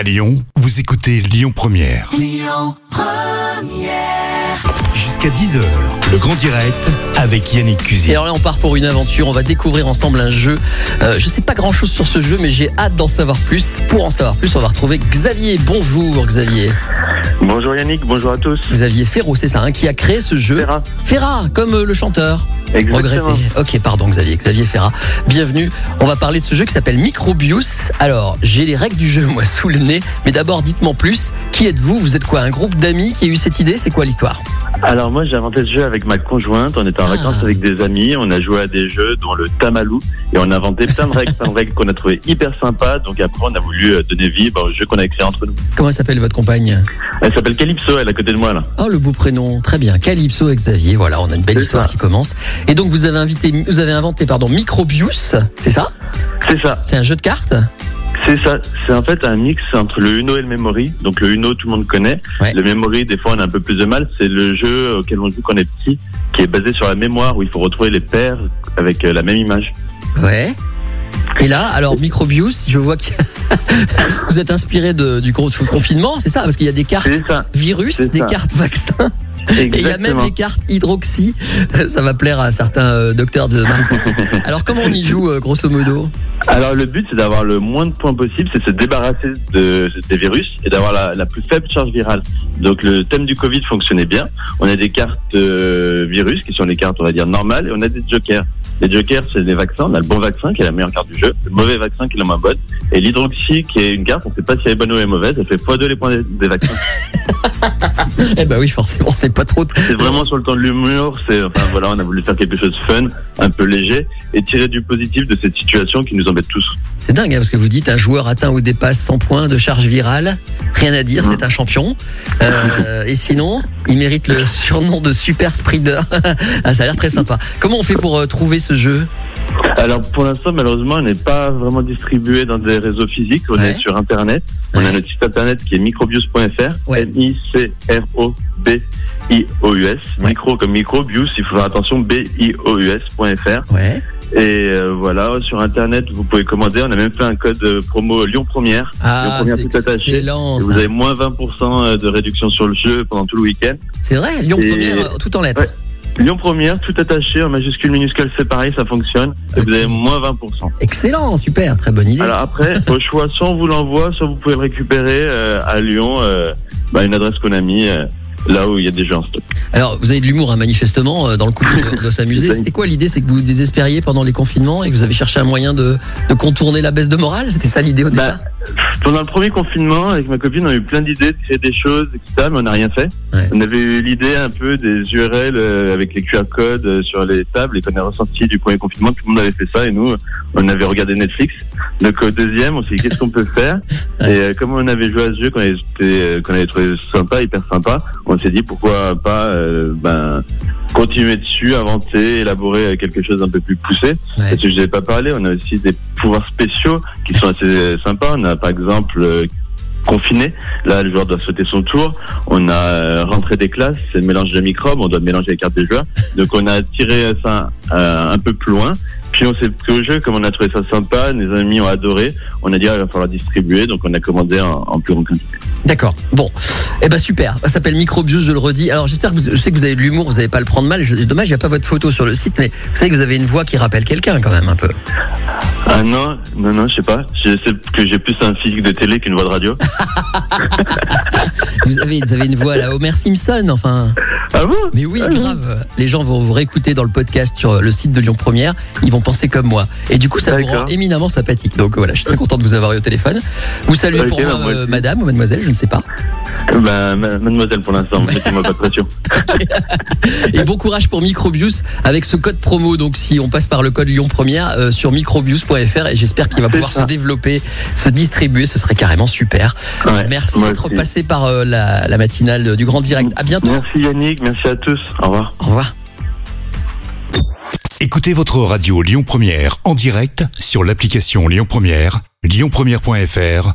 À Lyon, vous écoutez Lyon Première. Jusqu'à 10h, le grand direct avec Yannick Et Cusy. alors là, on part pour une aventure. On va découvrir ensemble un jeu. Euh, je sais pas grand chose sur ce jeu, mais j'ai hâte d'en savoir plus. Pour en savoir plus, on va retrouver Xavier. Bonjour, Xavier. Bonjour Yannick, bonjour à tous. Xavier Ferraud, c'est ça, hein, qui a créé ce jeu. Ferrat. Ferrat, comme euh, le chanteur. Exactement. Regretté. Ok, pardon, Xavier. Xavier Ferrat. Bienvenue. On va parler de ce jeu qui s'appelle Microbius. Alors, j'ai les règles du jeu, moi, sous le nez. Mais d'abord, dites-moi plus. Qui êtes-vous? Vous êtes quoi Un groupe d'amis qui a eu cette idée? C'est quoi l'histoire? Alors moi j'ai inventé ce jeu avec ma conjointe, on était en Ah. vacances avec des amis, on a joué à des jeux dont le Tamalou et on a inventé plein de règles, plein de règles qu'on a trouvé hyper sympas, donc après on a voulu euh, donner vie bah, au jeu qu'on a créé entre nous. Comment s'appelle votre compagne? Elle s'appelle Calypso, elle est à côté de moi là. Oh, le beau prénom. Très bien. Calypso et Xavier. Voilà, on a une belle histoire ça. qui commence. Et donc, vous avez invité, vous avez inventé, pardon, Microbius. C'est ça? C'est ça, C'est un jeu de cartes? C'est ça, c'est en fait un mix entre le Uno et le Memory. Donc le Uno tout le monde connaît, Ouais. le Memory des fois on a un peu plus de mal, c'est le jeu auquel on joue quand on est petit, qui est basé sur la mémoire où il faut retrouver les paires avec euh, la même image. Ouais. Et là, alors, Microbius, je vois que vous êtes inspiré de, du confinement, c'est ça? Parce qu'il y a des cartes virus, des cartes vaccins, et il y a même les cartes hydroxy. Ça va plaire à certains euh, docteurs de Marseille. Alors, comment on y joue, euh, grosso modo? Alors le but c'est d'avoir le moins de points possible, c'est de se débarrasser de, des virus et d'avoir la, la plus faible charge virale. Donc le thème du Covid fonctionnait bien. On a des cartes euh, virus qui sont les cartes on va dire normales et on a des jokers. Les jokers c'est des vaccins, on a le bon vaccin qui est la meilleure carte du jeu, le mauvais vaccin qui est la moins bonne et l'hydroxy qui est une carte, on sait pas si elle est bonne ou elle est mauvaise, elle fait x2 les points des, des vaccins. Eh ben oui, forcément, c'est pas trop. C'est vraiment sur le temps de l'humour, c'est enfin voilà, on a voulu faire quelque chose de fun, un peu léger et tirer du positif de cette situation qui nous embête tous. C'est dingue, hein, parce que vous dites un joueur atteint ou dépasse 100 points de charge virale. Rien à dire, c'est un champion. Euh, et sinon, il mérite le surnom de Super Spreader. ah, ça a l'air très sympa. Comment on fait pour euh, trouver ce jeu? Alors pour l'instant malheureusement on n'est pas vraiment distribué dans des réseaux physiques, on Ouais. est sur internet. On a notre site internet qui est microbius.fr, Ouais. M-I-C-R-O-B-I-O-U-S, micro comme microbius, il faut faire attention, B-I-O-U-S.fr. Ouais. Et euh, voilà, sur internet vous pouvez commander, on a même fait un code euh, promo Lyon Première. Ah, Lyon c'est Première tout attaché. Et vous avez moins 20% de réduction sur le jeu pendant tout le week-end. C'est vrai, Lyon Et- Première, euh, tout en lettres. Ouais. Lyon Première, tout attaché, en majuscule, minuscule, c'est pareil, ça fonctionne. Et vous avez moins 20%. Excellent, super, très bonne idée. Alors après, au choix, soit on vous l'envoie, soit vous pouvez le récupérer euh, à Lyon, euh, bah, une adresse qu'on a mis euh, là où il y a des jeux en stock. Alors, vous avez de l'humour, hein, manifestement, euh, dans le couple de, de s'amuser. C'était quoi l'idée C'est que vous vous désespériez pendant les confinements et que vous avez cherché un moyen de, de contourner la baisse de morale? C'était ça l'idée au Bah, départ? Pendant le premier confinement, avec ma copine, on a eu plein d'idées de créer des choses, etc., mais on n'a rien fait. Ouais. On avait eu l'idée un peu des URL euh, avec les QR codes euh, sur les tables et qu'on a ressenti du premier confinement, tout le monde avait fait ça et nous, on avait regardé Netflix. Donc au deuxième, on s'est dit qu'est-ce qu'on peut faire Ouais. Et euh, comme on avait joué à ce jeu qu'on avait, qu'on avait trouvé sympa, hyper sympa, on s'est dit pourquoi pas euh, ben, continuer dessus, inventer, élaborer quelque chose d'un peu plus poussé. Ouais. Parce que je n'avais pas parlé, on a aussi des pouvoirs spéciaux qui sont assez sympas. On a par exemple euh, confiné, là le joueur doit sauter son tour. On a euh, rentré des classes, c'est le mélange de microbes, on doit mélanger les cartes des joueurs. Donc on a tiré ça euh, un peu plus loin. On s'est pris au jeu, comme on a trouvé ça sympa, les amis ont adoré. On a dit ah, il va falloir distribuer, donc on a commandé en, plus grande quantité. D'accord. Bon. Eh ben super. Ça s'appelle Microbius, je le redis. Alors j'espère que vous, je que vous avez de l'humour, vous n'allez pas le prendre mal. Je- dommage, il n'y a pas votre photo sur le site, mais vous savez que vous avez une voix qui rappelle quelqu'un quand même un peu. Ah non, non, non, je sais pas. Je sais que j'ai plus un physique de télé qu'une voix de radio. Vous avez, vous avez une voix à la Homer Simpson, enfin. Ah bon? Mais oui, Ah oui. grave. Les gens vont vous réécouter dans le podcast sur le site de Lyon Première. Ils vont penser comme moi. Et du coup, ça vous rend éminemment sympathique. Donc voilà, je suis très content de vous avoir eu au téléphone. Vous saluez pour moi, bah, moi euh, madame ou mademoiselle, je ne sais pas. Ben, ma- mademoiselle pour l'instant, mettez-moi pas de pression. Et bon courage pour Microbius avec ce code promo. Donc si on passe par le code Lyon Première euh, sur microbius.fr et j'espère qu'il va pouvoir ça. se développer, se distribuer. Ce serait carrément super. Ouais, Merci d'être passé par euh, la, la matinale du Grand Direct. À bientôt. Merci Yannick, merci à tous. Au revoir. Au revoir. Écoutez votre radio Lyon Première en direct sur l'application Lyon Première, lyonpremière.fr